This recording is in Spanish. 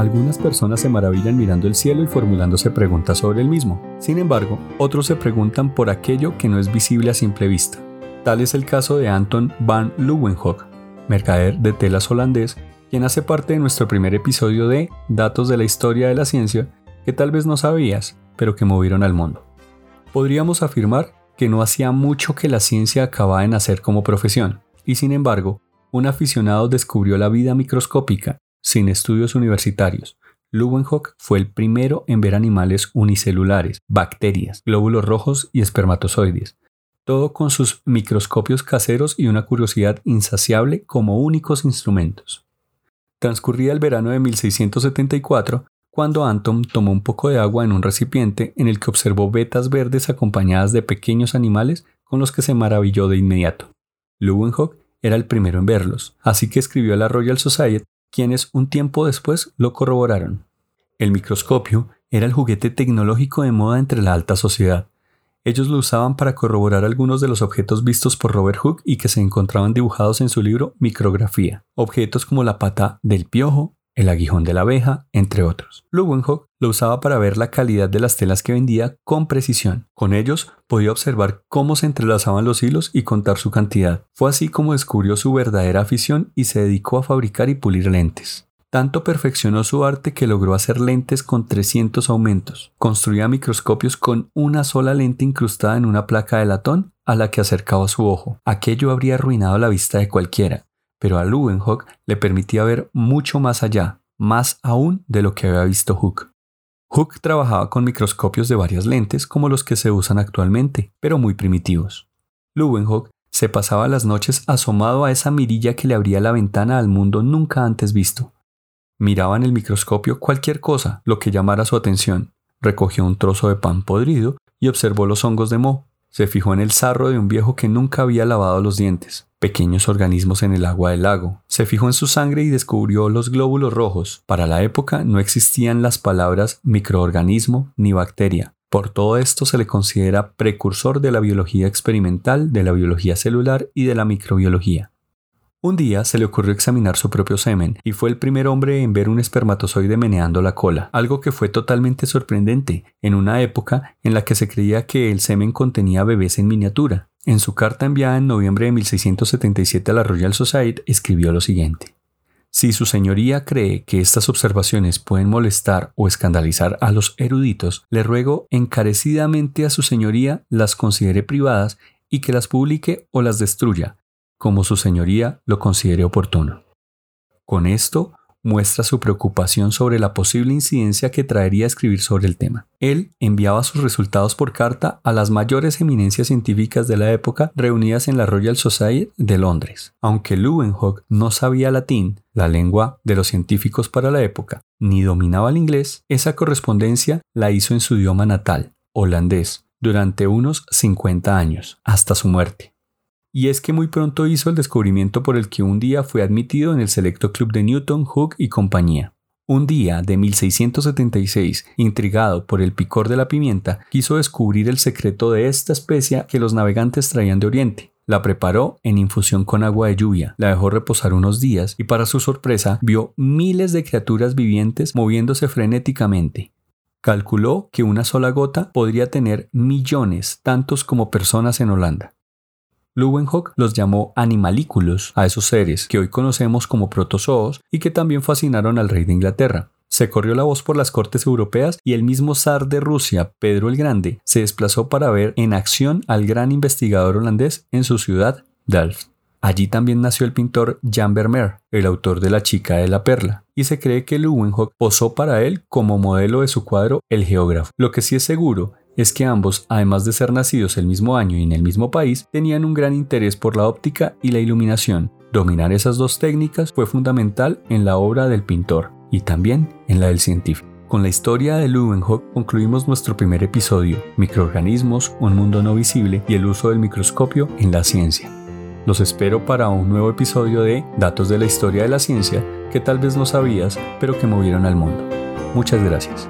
Algunas personas se maravillan mirando el cielo y formulándose preguntas sobre el mismo. Sin embargo, otros se preguntan por aquello que no es visible a simple vista. Tal es el caso de Anton van Leeuwenhoek, mercader de telas holandés, quien hace parte de nuestro primer episodio de Datos de la historia de la ciencia que tal vez no sabías, pero que movieron al mundo. Podríamos afirmar que no hacía mucho que la ciencia acababa de nacer como profesión, y sin embargo, un aficionado descubrió la vida microscópica sin estudios universitarios. Leeuwenhoek fue el primero en ver animales unicelulares, bacterias, glóbulos rojos y espermatozoides, todo con sus microscopios caseros y una curiosidad insaciable como únicos instrumentos. Transcurría el verano de 1674 cuando Anton tomó un poco de agua en un recipiente en el que observó vetas verdes acompañadas de pequeños animales con los que se maravilló de inmediato. Leeuwenhoek era el primero en verlos, así que escribió a la Royal Society, quienes un tiempo después lo corroboraron. El microscopio era el juguete tecnológico de moda entre la alta sociedad. Ellos lo usaban para corroborar algunos de los objetos vistos por Robert Hooke y que se encontraban dibujados en su libro Micrografía, objetos como la pata del piojo, el aguijón de la abeja, entre otros. Leeuwenhoek lo usaba para ver la calidad de las telas que vendía con precisión. Con ellos podía observar cómo se entrelazaban los hilos y contar su cantidad. Fue así como descubrió su verdadera afición y se dedicó a fabricar y pulir lentes. Tanto perfeccionó su arte que logró hacer lentes con 300 aumentos. Construía microscopios con una sola lente incrustada en una placa de latón a la que acercaba su ojo. Aquello habría arruinado la vista de cualquiera, pero a Leeuwenhoek le permitía ver mucho más allá, más aún de lo que había visto Hooke. Hooke trabajaba con microscopios de varias lentes como los que se usan actualmente, pero muy primitivos. Leeuwenhoek se pasaba las noches asomado a esa mirilla que le abría la ventana al mundo nunca antes visto. Miraba en el microscopio cualquier cosa, lo que llamara su atención. Recogió un trozo de pan podrido y observó los hongos de moho. Se fijó en el sarro de un viejo que nunca había lavado los dientes pequeños organismos en el agua del lago. Se fijó en su sangre y descubrió los glóbulos rojos. Para la época no existían las palabras microorganismo ni bacteria. Por todo esto se le considera precursor de la biología experimental, de la biología celular y de la microbiología. Un día se le ocurrió examinar su propio semen y fue el primer hombre en ver un espermatozoide meneando la cola, algo que fue totalmente sorprendente en una época en la que se creía que el semen contenía bebés en miniatura. En su carta enviada en noviembre de 1677 a la Royal Society escribió lo siguiente. Si su señoría cree que estas observaciones pueden molestar o escandalizar a los eruditos, le ruego encarecidamente a su señoría las considere privadas y que las publique o las destruya, como su señoría lo considere oportuno. Con esto muestra su preocupación sobre la posible incidencia que traería escribir sobre el tema. Él enviaba sus resultados por carta a las mayores eminencias científicas de la época reunidas en la Royal Society de Londres. Aunque Leeuwenhoek no sabía latín, la lengua de los científicos para la época, ni dominaba el inglés, esa correspondencia la hizo en su idioma natal, holandés, durante unos 50 años, hasta su muerte y es que muy pronto hizo el descubrimiento por el que un día fue admitido en el selecto club de Newton, Hooke y compañía. Un día de 1676, intrigado por el picor de la pimienta, quiso descubrir el secreto de esta especia que los navegantes traían de Oriente. La preparó en infusión con agua de lluvia, la dejó reposar unos días y para su sorpresa vio miles de criaturas vivientes moviéndose frenéticamente. Calculó que una sola gota podría tener millones, tantos como personas en Holanda. Leeuwenhoek los llamó animalículos a esos seres que hoy conocemos como protozoos y que también fascinaron al rey de Inglaterra. Se corrió la voz por las cortes europeas y el mismo zar de Rusia, Pedro el Grande, se desplazó para ver en acción al gran investigador holandés en su ciudad, Delft. Allí también nació el pintor Jan Vermeer, el autor de La chica de la perla, y se cree que Leeuwenhoek posó para él como modelo de su cuadro El geógrafo. Lo que sí es seguro es que ambos, además de ser nacidos el mismo año y en el mismo país, tenían un gran interés por la óptica y la iluminación. Dominar esas dos técnicas fue fundamental en la obra del pintor y también en la del científico. Con la historia de Leeuwenhoek concluimos nuestro primer episodio, Microorganismos, un mundo no visible y el uso del microscopio en la ciencia. Los espero para un nuevo episodio de Datos de la Historia de la Ciencia que tal vez no sabías, pero que movieron al mundo. Muchas gracias.